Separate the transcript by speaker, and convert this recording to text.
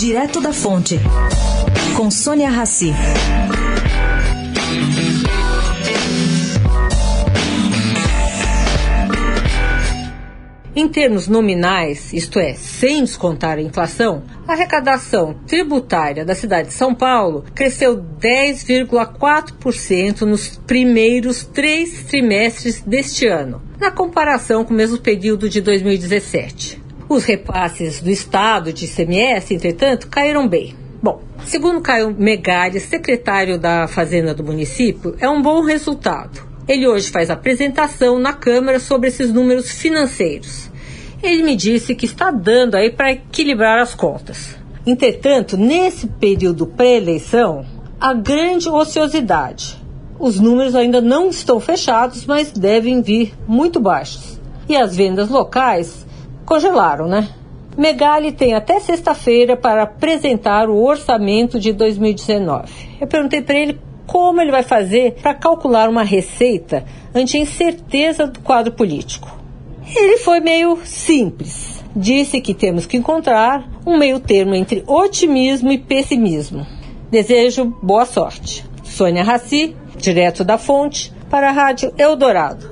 Speaker 1: Direto da Fonte, com Sônia Rassi.
Speaker 2: Em termos nominais, isto é, sem descontar a inflação, a arrecadação tributária da cidade de São Paulo cresceu 10,4% nos primeiros três trimestres deste ano, na comparação com o mesmo período de 2017. Os repasses do Estado de ICMS, entretanto, caíram bem. Bom, segundo Caio Megali, secretário da Fazenda do município, é um bom resultado. Ele hoje faz apresentação na Câmara sobre esses números financeiros. Ele me disse que está dando aí para equilibrar as contas. Entretanto, nesse período pré-eleição, há grande ociosidade. Os números ainda não estão fechados, mas devem vir muito baixos. E as vendas locais congelaram, né? Megali tem até sexta-feira para apresentar o orçamento de 2019. Eu perguntei para ele como ele vai fazer para calcular uma receita ante a incerteza do quadro político. Ele foi meio simples. Disse que temos que encontrar um meio termo entre otimismo e pessimismo. Desejo boa sorte. Sônia Raci, direto da fonte, para a Rádio Eldorado.